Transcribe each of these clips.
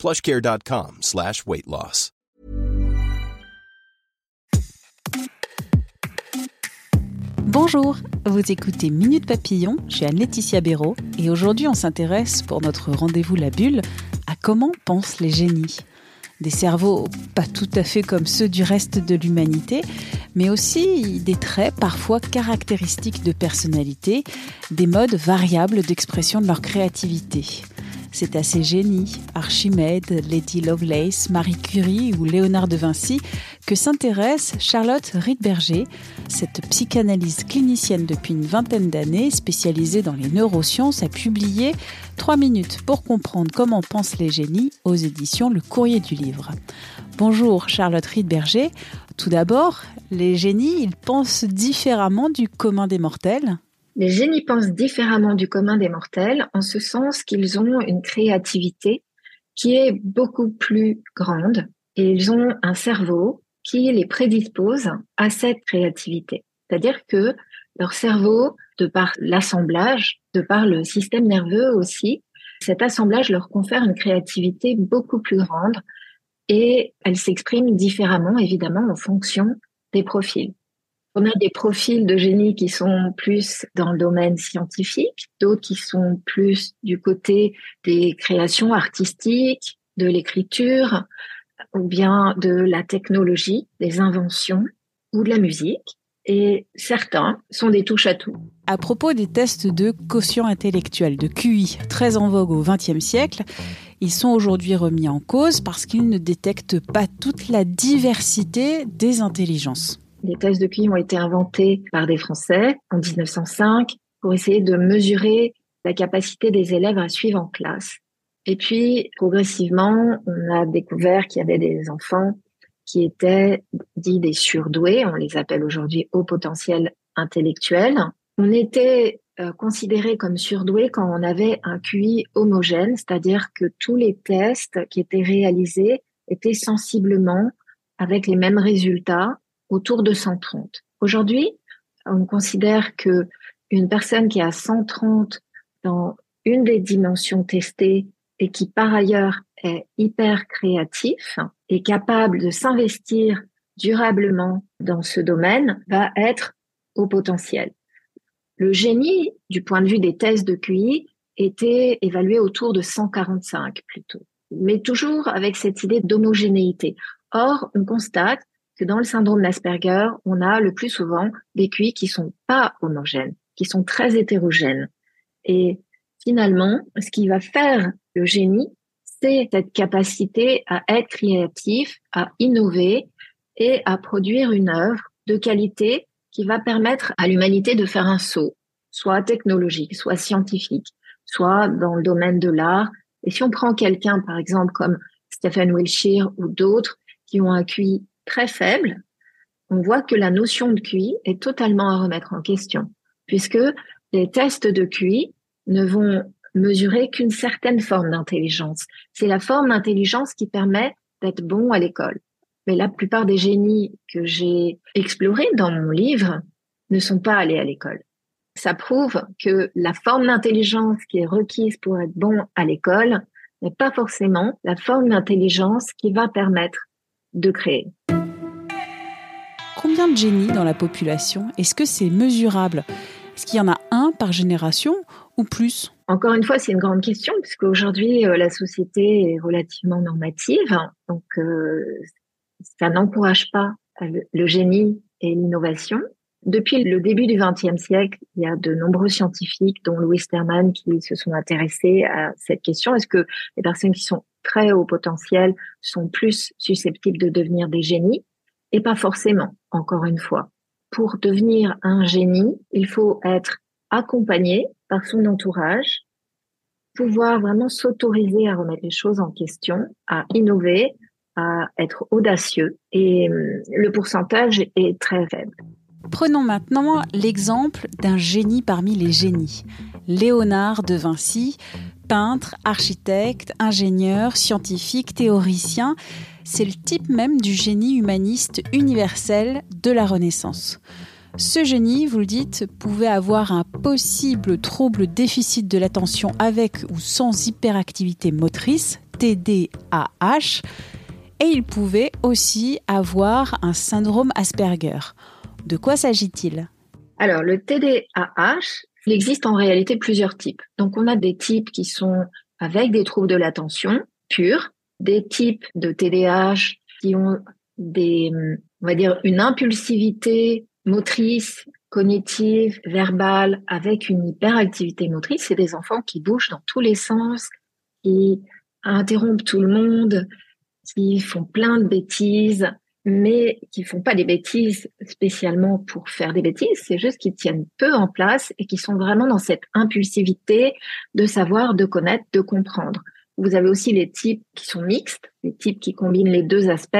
plushcare.com slash weight loss. Bonjour, vous écoutez Minute Papillon, je suis Anne-Laetitia Béraud et aujourd'hui on s'intéresse pour notre rendez-vous La Bulle à comment pensent les génies. Des cerveaux pas tout à fait comme ceux du reste de l'humanité, mais aussi des traits parfois caractéristiques de personnalité, des modes variables d'expression de leur créativité. C'est à ces génies, Archimède, Lady Lovelace, Marie Curie ou Léonard de Vinci, que s'intéresse Charlotte Riedberger, cette psychanalyse clinicienne depuis une vingtaine d'années, spécialisée dans les neurosciences, a publié 3 minutes pour comprendre comment pensent les génies aux éditions Le Courrier du Livre. Bonjour Charlotte Riedberger. Tout d'abord, les génies, ils pensent différemment du commun des mortels? Les génies pensent différemment du commun des mortels en ce sens qu'ils ont une créativité qui est beaucoup plus grande et ils ont un cerveau qui les prédispose à cette créativité. C'est-à-dire que leur cerveau, de par l'assemblage, de par le système nerveux aussi, cet assemblage leur confère une créativité beaucoup plus grande et elle s'exprime différemment, évidemment, en fonction des profils. On a des profils de génie qui sont plus dans le domaine scientifique, d'autres qui sont plus du côté des créations artistiques, de l'écriture, ou bien de la technologie, des inventions ou de la musique. Et certains sont des touches à tout. À propos des tests de quotient intellectuel, de QI, très en vogue au XXe siècle, ils sont aujourd'hui remis en cause parce qu'ils ne détectent pas toute la diversité des intelligences. Les tests de QI ont été inventés par des Français en 1905 pour essayer de mesurer la capacité des élèves à suivre en classe. Et puis, progressivement, on a découvert qu'il y avait des enfants qui étaient dits des surdoués, on les appelle aujourd'hui haut potentiel intellectuel. On était euh, considérés comme surdoués quand on avait un QI homogène, c'est-à-dire que tous les tests qui étaient réalisés étaient sensiblement avec les mêmes résultats autour de 130. Aujourd'hui, on considère que une personne qui a 130 dans une des dimensions testées et qui par ailleurs est hyper créatif et capable de s'investir durablement dans ce domaine va être au potentiel. Le génie, du point de vue des tests de QI, était évalué autour de 145 plutôt, mais toujours avec cette idée d'homogénéité. Or, on constate dans le syndrome d'Asperger, on a le plus souvent des QI qui sont pas homogènes, qui sont très hétérogènes. Et finalement, ce qui va faire le génie, c'est cette capacité à être créatif, à innover et à produire une œuvre de qualité qui va permettre à l'humanité de faire un saut, soit technologique, soit scientifique, soit dans le domaine de l'art. Et si on prend quelqu'un, par exemple, comme Stephen Wilshire ou d'autres, qui ont un QI très faible, on voit que la notion de QI est totalement à remettre en question, puisque les tests de QI ne vont mesurer qu'une certaine forme d'intelligence. C'est la forme d'intelligence qui permet d'être bon à l'école. Mais la plupart des génies que j'ai explorés dans mon livre ne sont pas allés à l'école. Ça prouve que la forme d'intelligence qui est requise pour être bon à l'école n'est pas forcément la forme d'intelligence qui va permettre de créer. Combien de génies dans la population? Est-ce que c'est mesurable? Est-ce qu'il y en a un par génération ou plus? Encore une fois, c'est une grande question, puisque aujourd'hui, euh, la société est relativement normative. Donc, euh, ça n'encourage pas le génie et l'innovation. Depuis le début du XXe siècle, il y a de nombreux scientifiques, dont Louis Sterman, qui se sont intéressés à cette question. Est-ce que les personnes qui sont très haut potentiel sont plus susceptibles de devenir des génies et pas forcément, encore une fois. Pour devenir un génie, il faut être accompagné par son entourage, pouvoir vraiment s'autoriser à remettre les choses en question, à innover, à être audacieux et hum, le pourcentage est très faible. Prenons maintenant l'exemple d'un génie parmi les génies. Léonard de Vinci, peintre, architecte, ingénieur, scientifique, théoricien, c'est le type même du génie humaniste universel de la Renaissance. Ce génie, vous le dites, pouvait avoir un possible trouble déficit de l'attention avec ou sans hyperactivité motrice, TDAH, et il pouvait aussi avoir un syndrome Asperger. De quoi s'agit-il? Alors, le TDAH, il existe en réalité plusieurs types. Donc, on a des types qui sont avec des troubles de l'attention purs, des types de TDAH qui ont des, on va dire, une impulsivité motrice, cognitive, verbale, avec une hyperactivité motrice. C'est des enfants qui bougent dans tous les sens, qui interrompent tout le monde, qui font plein de bêtises, mais qui font pas des bêtises spécialement pour faire des bêtises, c'est juste qu'ils tiennent peu en place et qui sont vraiment dans cette impulsivité de savoir, de connaître, de comprendre. Vous avez aussi les types qui sont mixtes, les types qui combinent les deux aspects,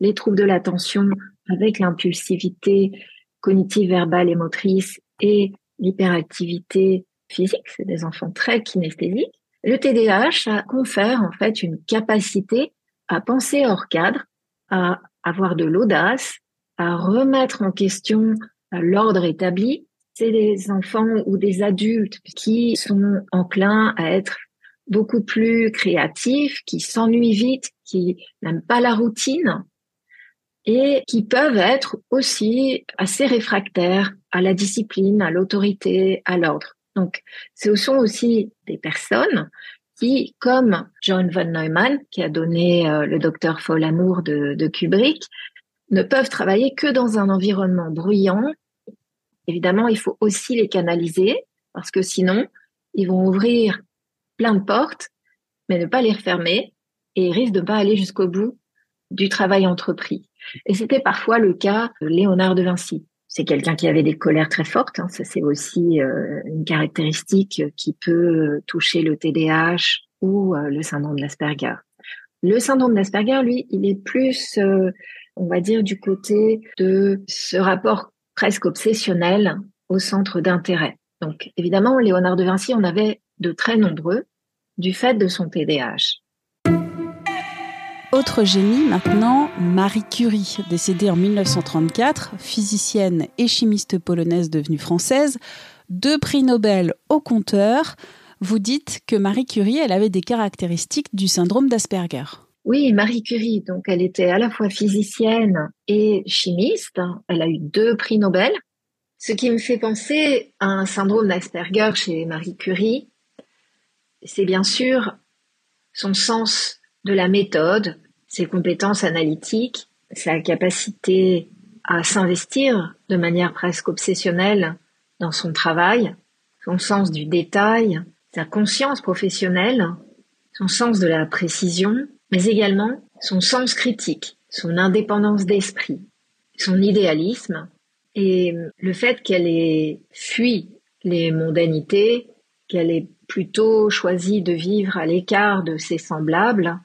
les troubles de l'attention avec l'impulsivité cognitive, verbale et motrice et l'hyperactivité physique, c'est des enfants très kinesthésiques. Le TDAH, confère en fait une capacité à penser hors cadre, à avoir de l'audace, à remettre en question l'ordre établi. C'est des enfants ou des adultes qui sont enclins à être beaucoup plus créatifs, qui s'ennuient vite, qui n'aiment pas la routine et qui peuvent être aussi assez réfractaires à la discipline, à l'autorité, à l'ordre. Donc, ce sont aussi des personnes comme John von Neumann, qui a donné euh, le docteur Folamour de, de Kubrick, ne peuvent travailler que dans un environnement bruyant. Évidemment, il faut aussi les canaliser parce que sinon, ils vont ouvrir plein de portes, mais ne pas les refermer et ils risquent de ne pas aller jusqu'au bout du travail entrepris. Et c'était parfois le cas de Léonard de Vinci. C'est quelqu'un qui avait des colères très fortes. Hein. Ça, c'est aussi euh, une caractéristique qui peut toucher le TDAH ou euh, le syndrome d'Asperger. Le syndrome d'Asperger, lui, il est plus, euh, on va dire, du côté de ce rapport presque obsessionnel au centre d'intérêt. Donc, évidemment, Léonard de Vinci en avait de très nombreux du fait de son TDAH. Autre génie maintenant, Marie Curie, décédée en 1934, physicienne et chimiste polonaise devenue française, deux prix Nobel au compteur. Vous dites que Marie Curie, elle avait des caractéristiques du syndrome d'Asperger. Oui, Marie Curie, donc elle était à la fois physicienne et chimiste. Elle a eu deux prix Nobel. Ce qui me fait penser à un syndrome d'Asperger chez Marie Curie, c'est bien sûr son sens de la méthode, ses compétences analytiques, sa capacité à s'investir de manière presque obsessionnelle dans son travail, son sens du détail, sa conscience professionnelle, son sens de la précision, mais également son sens critique, son indépendance d'esprit, son idéalisme et le fait qu'elle ait fui les mondanités, qu'elle ait plutôt choisi de vivre à l'écart de ses semblables,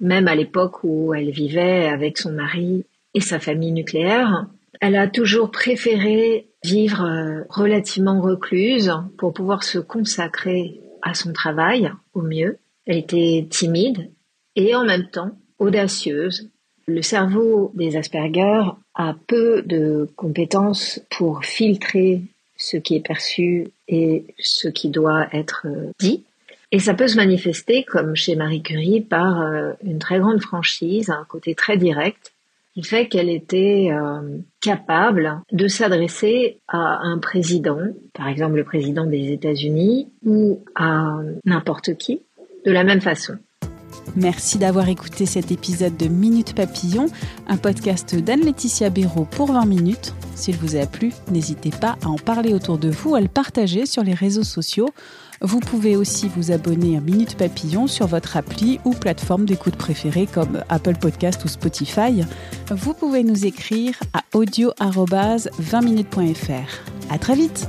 même à l'époque où elle vivait avec son mari et sa famille nucléaire. Elle a toujours préféré vivre euh, relativement recluse pour pouvoir se consacrer à son travail au mieux. Elle était timide et en même temps audacieuse. Le cerveau des Asperger a peu de compétences pour filtrer ce qui est perçu et ce qui doit être euh, dit. Et ça peut se manifester, comme chez Marie Curie, par euh, une très grande franchise, un côté très direct, qui fait qu'elle était euh, capable de s'adresser à un président, par exemple le président des États-Unis, ou à n'importe qui, de la même façon. Merci d'avoir écouté cet épisode de Minute Papillon, un podcast d'Anne-Laetitia Béraud pour 20 minutes. S'il vous a plu, n'hésitez pas à en parler autour de vous, à le partager sur les réseaux sociaux. Vous pouvez aussi vous abonner à Minute Papillon sur votre appli ou plateforme d'écoute préférée comme Apple Podcast ou Spotify. Vous pouvez nous écrire à audio-20minutes.fr. À très vite!